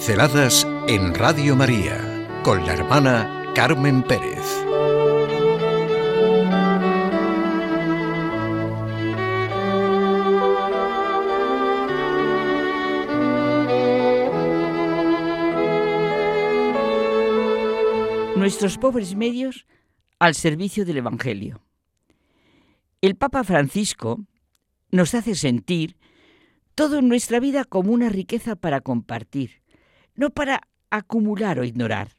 Pinceladas en Radio María con la hermana Carmen Pérez. Nuestros pobres medios al servicio del Evangelio. El Papa Francisco nos hace sentir todo en nuestra vida como una riqueza para compartir, no para acumular o ignorar.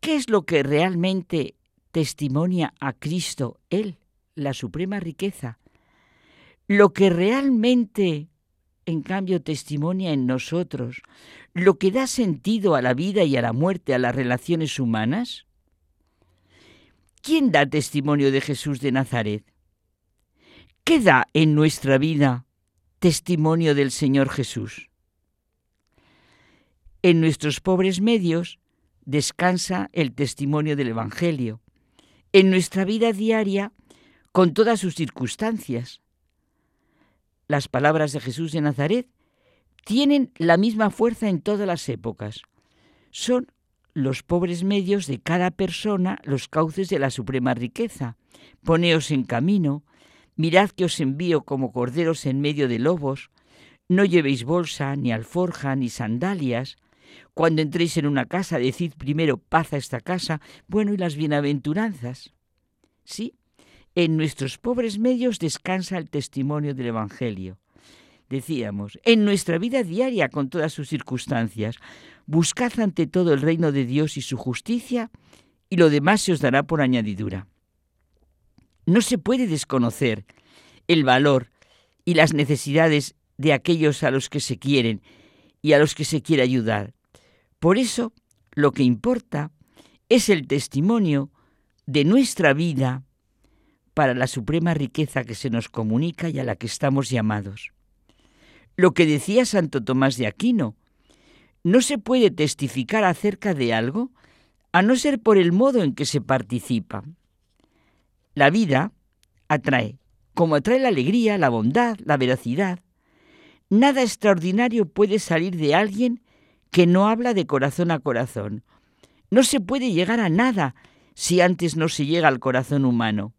¿Qué es lo que realmente testimonia a Cristo, Él, la suprema riqueza? Lo que realmente, en cambio, testimonia en nosotros, lo que da sentido a la vida y a la muerte, a las relaciones humanas. ¿Quién da testimonio de Jesús de Nazaret? ¿Qué da en nuestra vida testimonio del Señor Jesús? En nuestros pobres medios descansa el testimonio del Evangelio, en nuestra vida diaria con todas sus circunstancias. Las palabras de Jesús de Nazaret tienen la misma fuerza en todas las épocas. Son los pobres medios de cada persona los cauces de la suprema riqueza. Poneos en camino, Mirad que os envío como corderos en medio de lobos. No llevéis bolsa, ni alforja, ni sandalias. Cuando entréis en una casa, decid primero paz a esta casa, bueno, y las bienaventuranzas. Sí, en nuestros pobres medios descansa el testimonio del Evangelio. Decíamos, en nuestra vida diaria con todas sus circunstancias, buscad ante todo el reino de Dios y su justicia, y lo demás se os dará por añadidura. No se puede desconocer el valor y las necesidades de aquellos a los que se quieren y a los que se quiere ayudar. Por eso, lo que importa es el testimonio de nuestra vida para la suprema riqueza que se nos comunica y a la que estamos llamados. Lo que decía Santo Tomás de Aquino, no se puede testificar acerca de algo a no ser por el modo en que se participa. La vida atrae, como atrae la alegría, la bondad, la veracidad. Nada extraordinario puede salir de alguien que no habla de corazón a corazón. No se puede llegar a nada si antes no se llega al corazón humano.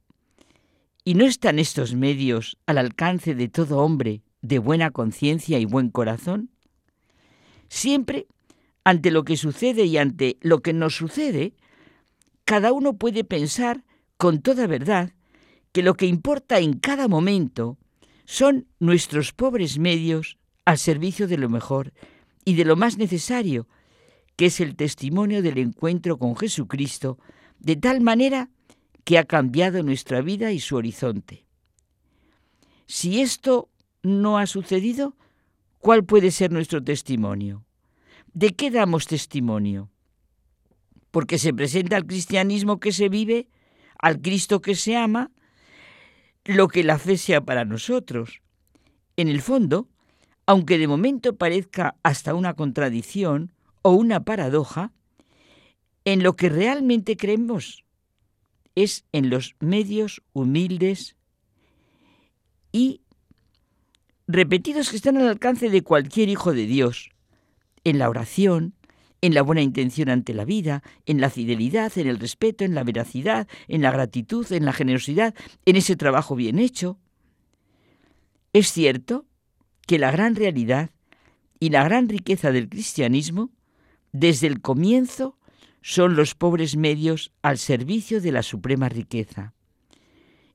¿Y no están estos medios al alcance de todo hombre de buena conciencia y buen corazón? Siempre, ante lo que sucede y ante lo que nos sucede, cada uno puede pensar con toda verdad que lo que importa en cada momento son nuestros pobres medios al servicio de lo mejor y de lo más necesario, que es el testimonio del encuentro con Jesucristo, de tal manera que ha cambiado nuestra vida y su horizonte. Si esto no ha sucedido, ¿cuál puede ser nuestro testimonio? ¿De qué damos testimonio? Porque se presenta el cristianismo que se vive al Cristo que se ama, lo que la fe sea para nosotros. En el fondo, aunque de momento parezca hasta una contradicción o una paradoja, en lo que realmente creemos es en los medios humildes y repetidos que están al alcance de cualquier hijo de Dios, en la oración, en la buena intención ante la vida, en la fidelidad, en el respeto, en la veracidad, en la gratitud, en la generosidad, en ese trabajo bien hecho. Es cierto que la gran realidad y la gran riqueza del cristianismo, desde el comienzo, son los pobres medios al servicio de la suprema riqueza.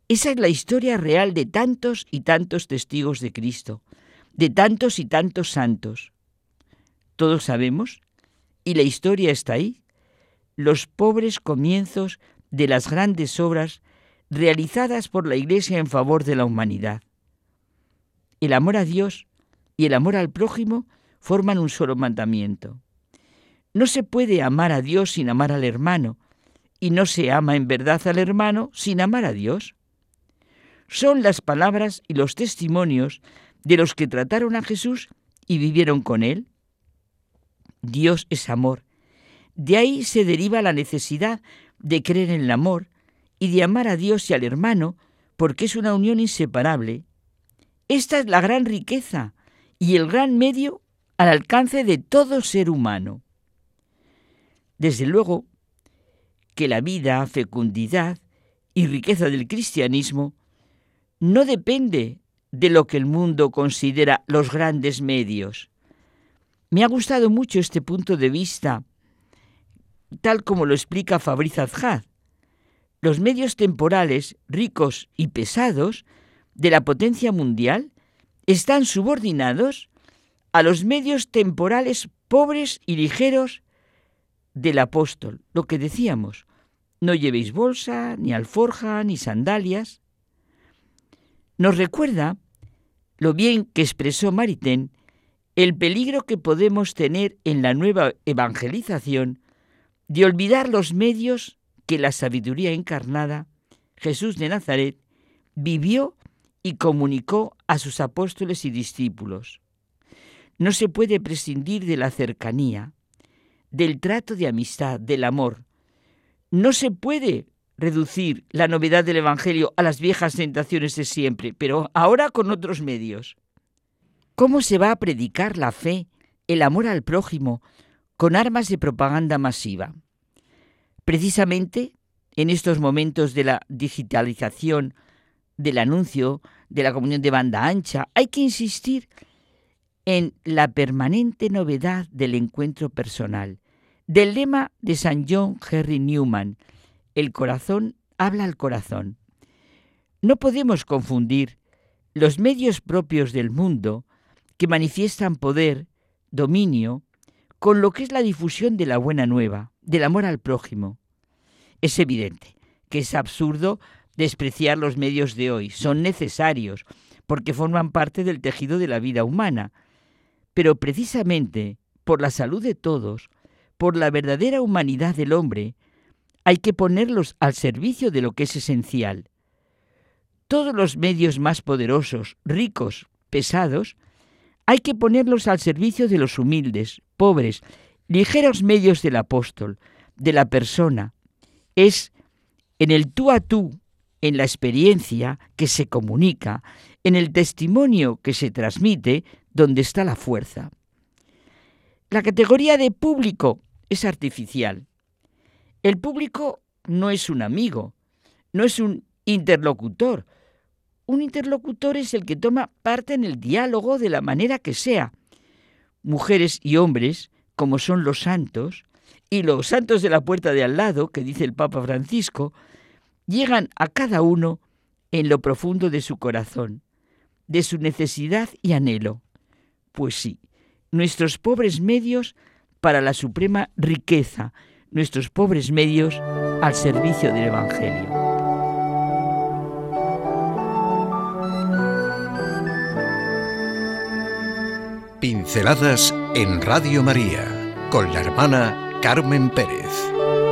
Esa es la historia real de tantos y tantos testigos de Cristo, de tantos y tantos santos. Todos sabemos y la historia está ahí, los pobres comienzos de las grandes obras realizadas por la Iglesia en favor de la humanidad. El amor a Dios y el amor al prójimo forman un solo mandamiento. No se puede amar a Dios sin amar al hermano, y no se ama en verdad al hermano sin amar a Dios. Son las palabras y los testimonios de los que trataron a Jesús y vivieron con él. Dios es amor. De ahí se deriva la necesidad de creer en el amor y de amar a Dios y al hermano, porque es una unión inseparable. Esta es la gran riqueza y el gran medio al alcance de todo ser humano. Desde luego que la vida, fecundidad y riqueza del cristianismo no depende de lo que el mundo considera los grandes medios. Me ha gustado mucho este punto de vista, tal como lo explica Fabriz Azhad. Los medios temporales, ricos y pesados, de la potencia mundial están subordinados a los medios temporales pobres y ligeros del apóstol, lo que decíamos, no llevéis bolsa, ni alforja, ni sandalias. Nos recuerda lo bien que expresó Maritain el peligro que podemos tener en la nueva evangelización de olvidar los medios que la sabiduría encarnada, Jesús de Nazaret, vivió y comunicó a sus apóstoles y discípulos. No se puede prescindir de la cercanía, del trato de amistad, del amor. No se puede reducir la novedad del Evangelio a las viejas tentaciones de siempre, pero ahora con otros medios. ¿Cómo se va a predicar la fe, el amor al prójimo, con armas de propaganda masiva? Precisamente en estos momentos de la digitalización, del anuncio, de la comunión de banda ancha, hay que insistir en la permanente novedad del encuentro personal, del lema de San John Henry Newman, el corazón habla al corazón. No podemos confundir los medios propios del mundo que manifiestan poder, dominio, con lo que es la difusión de la buena nueva, del amor al prójimo. Es evidente que es absurdo despreciar los medios de hoy, son necesarios porque forman parte del tejido de la vida humana, pero precisamente por la salud de todos, por la verdadera humanidad del hombre, hay que ponerlos al servicio de lo que es esencial. Todos los medios más poderosos, ricos, pesados, hay que ponerlos al servicio de los humildes, pobres, ligeros medios del apóstol, de la persona. Es en el tú a tú, en la experiencia que se comunica, en el testimonio que se transmite, donde está la fuerza. La categoría de público es artificial. El público no es un amigo, no es un interlocutor. Un interlocutor es el que toma parte en el diálogo de la manera que sea. Mujeres y hombres, como son los santos, y los santos de la puerta de al lado, que dice el Papa Francisco, llegan a cada uno en lo profundo de su corazón, de su necesidad y anhelo. Pues sí, nuestros pobres medios para la suprema riqueza, nuestros pobres medios al servicio del Evangelio. Pinceladas en Radio María con la hermana Carmen Pérez.